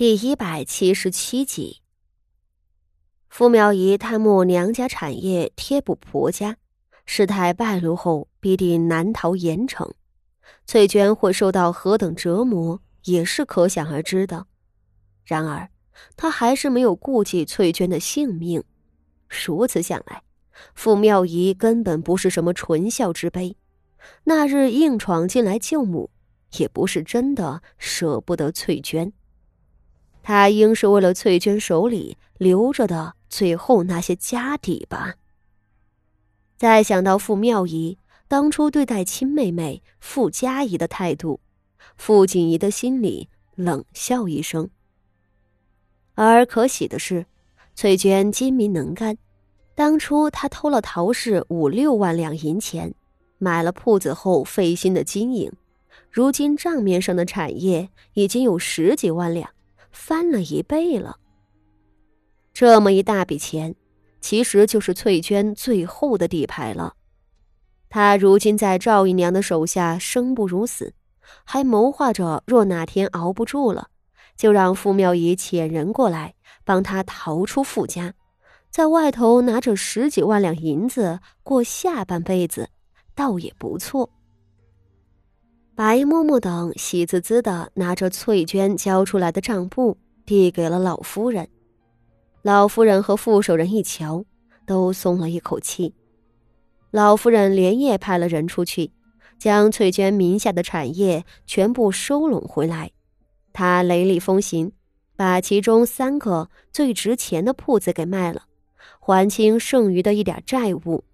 第一百七十七集，傅妙仪贪慕娘家产业，贴补婆家，事态败露后，必定难逃严惩。翠娟会受到何等折磨，也是可想而知的。然而，他还是没有顾及翠娟的性命。如此想来，傅妙仪根本不是什么纯孝之辈。那日硬闯进来救母，也不是真的舍不得翠娟。他应是为了翠娟手里留着的最后那些家底吧。再想到傅妙仪当初对待亲妹妹傅佳怡的态度，傅锦仪的心里冷笑一声。而可喜的是，翠娟精明能干，当初她偷了陶氏五六万两银钱，买了铺子后费心的经营，如今账面上的产业已经有十几万两。翻了一倍了。这么一大笔钱，其实就是翠娟最后的底牌了。她如今在赵姨娘的手下生不如死，还谋划着若哪天熬不住了，就让傅妙仪遣人过来帮她逃出傅家，在外头拿着十几万两银子过下半辈子，倒也不错。白嬷嬷等喜滋滋的拿着翠娟交出来的账簿，递给了老夫人。老夫人和副手人一瞧，都松了一口气。老夫人连夜派了人出去，将翠娟名下的产业全部收拢回来。她雷厉风行，把其中三个最值钱的铺子给卖了，还清剩余的一点债务，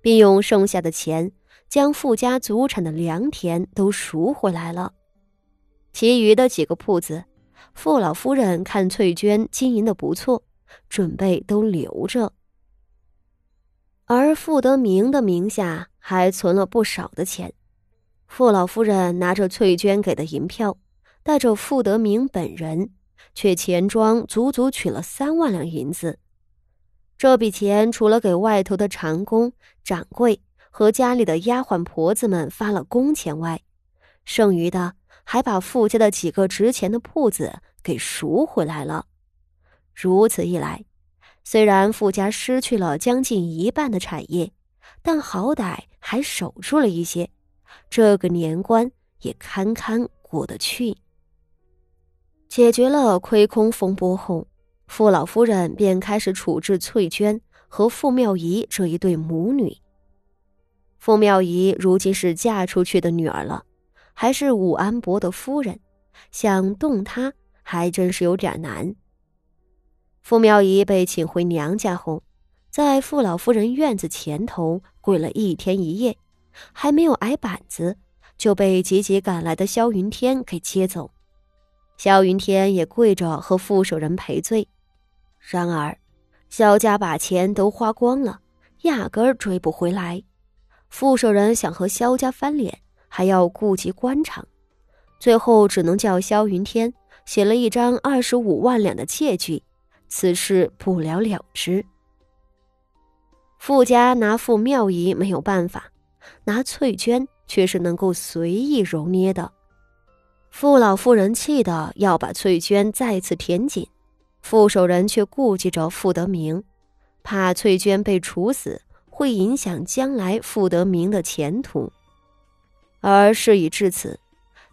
并用剩下的钱。将富家祖产的良田都赎回来了，其余的几个铺子，傅老夫人看翠娟经营的不错，准备都留着。而傅德明的名下还存了不少的钱，傅老夫人拿着翠娟给的银票，带着傅德明本人，却钱庄足足取了三万两银子。这笔钱除了给外头的长工、掌柜。和家里的丫鬟婆子们发了工钱外，剩余的还把傅家的几个值钱的铺子给赎回来了。如此一来，虽然傅家失去了将近一半的产业，但好歹还守住了一些，这个年关也堪堪过得去。解决了亏空风波后，傅老夫人便开始处置翠娟和傅妙仪这一对母女。傅妙仪如今是嫁出去的女儿了，还是武安伯的夫人，想动她还真是有点难。傅妙仪被请回娘家后，在傅老夫人院子前头跪了一天一夜，还没有挨板子，就被急急赶来的萧云天给接走。萧云天也跪着和傅守仁赔罪，然而萧家把钱都花光了，压根儿追不回来。傅守仁想和萧家翻脸，还要顾及官场，最后只能叫萧云天写了一张二十五万两的借据，此事不了了之。傅家拿傅妙仪没有办法，拿翠娟却是能够随意揉捏的。傅老夫人气得要把翠娟再次填紧，傅守仁却顾忌着傅德明，怕翠娟被处死。会影响将来傅德明的前途，而事已至此，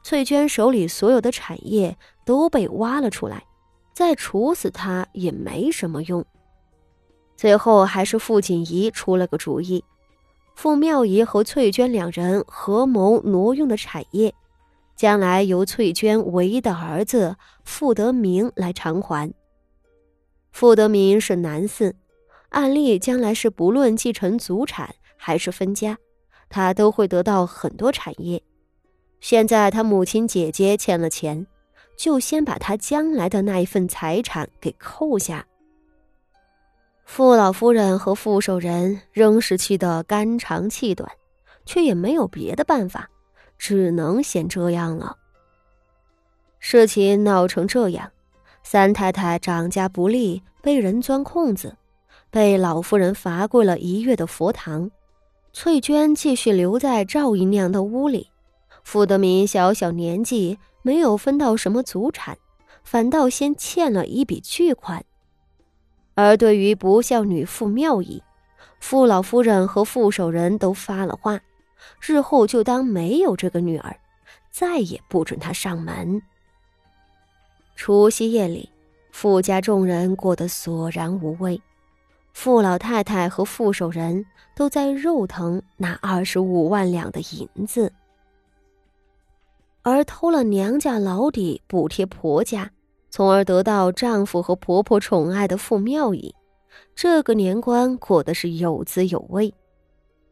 翠娟手里所有的产业都被挖了出来，再处死他也没什么用。最后还是傅锦仪出了个主意，傅妙仪和翠娟两人合谋挪用的产业，将来由翠娟唯一的儿子傅德明来偿还。傅德明是男嗣。案例，将来是不论继承祖产还是分家，他都会得到很多产业。现在他母亲姐姐欠了钱，就先把他将来的那一份财产给扣下。傅老夫人和傅守仁仍是气得肝肠气短，却也没有别的办法，只能先这样了。事情闹成这样，三太太掌家不利，被人钻空子。被老夫人罚跪了一月的佛堂，翠娟继续留在赵姨娘的屋里。傅德明小小年纪，没有分到什么祖产，反倒先欠了一笔巨款。而对于不孝女傅妙仪，傅老夫人和傅守仁都发了话，日后就当没有这个女儿，再也不准她上门。除夕夜里，傅家众人过得索然无味。傅老太太和傅守仁都在肉疼那二十五万两的银子，而偷了娘家老底补贴婆家，从而得到丈夫和婆婆宠爱的傅妙仪，这个年关过得是有滋有味，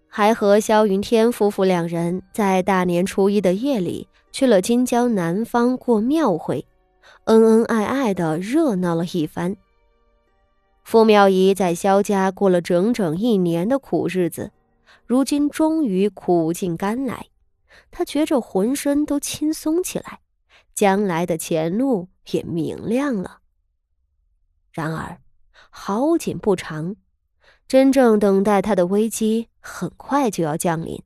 还和萧云天夫妇两人在大年初一的夜里去了京郊南方过庙会，恩恩爱爱的热闹了一番。傅妙仪在萧家过了整整一年的苦日子，如今终于苦尽甘来，她觉着浑身都轻松起来，将来的前路也明亮了。然而，好景不长，真正等待她的危机很快就要降临，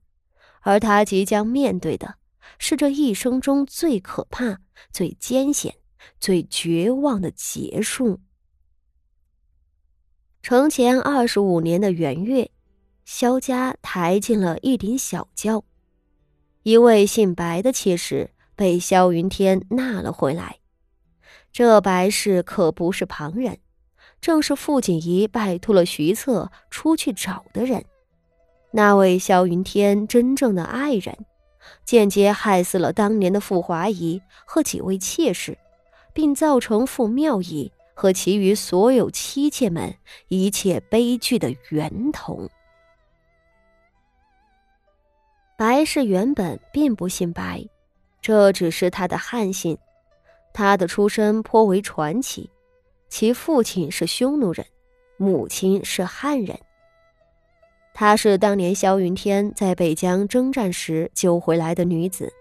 而她即将面对的是这一生中最可怕、最艰险、最绝望的结束。承前二十五年的元月，萧家抬进了一顶小轿，一位姓白的妾室被萧云天纳了回来。这白氏可不是旁人，正是傅锦仪拜托了徐策出去找的人。那位萧云天真正的爱人，间接害死了当年的傅华仪和几位妾室，并造成傅妙仪。和其余所有妻妾们一切悲剧的源头。白氏原本并不姓白，这只是他的汉姓。他的出身颇为传奇，其父亲是匈奴人，母亲是汉人。她是当年萧云天在北疆征战时救回来的女子，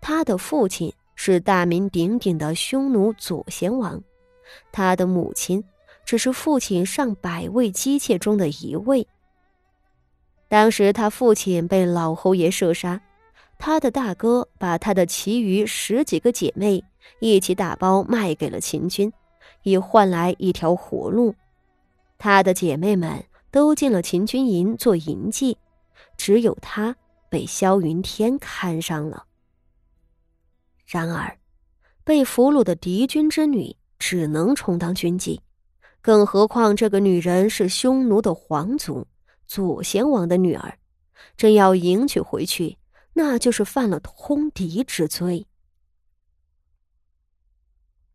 他的父亲是大名鼎鼎的匈奴左贤王。他的母亲只是父亲上百位姬妾中的一位。当时他父亲被老侯爷射杀，他的大哥把他的其余十几个姐妹一起打包卖给了秦军，以换来一条活路。他的姐妹们都进了秦军营做营妓，只有他被萧云天看上了。然而，被俘虏的敌军之女。只能充当军妓，更何况这个女人是匈奴的皇族左贤王的女儿，真要迎娶回去，那就是犯了通敌之罪。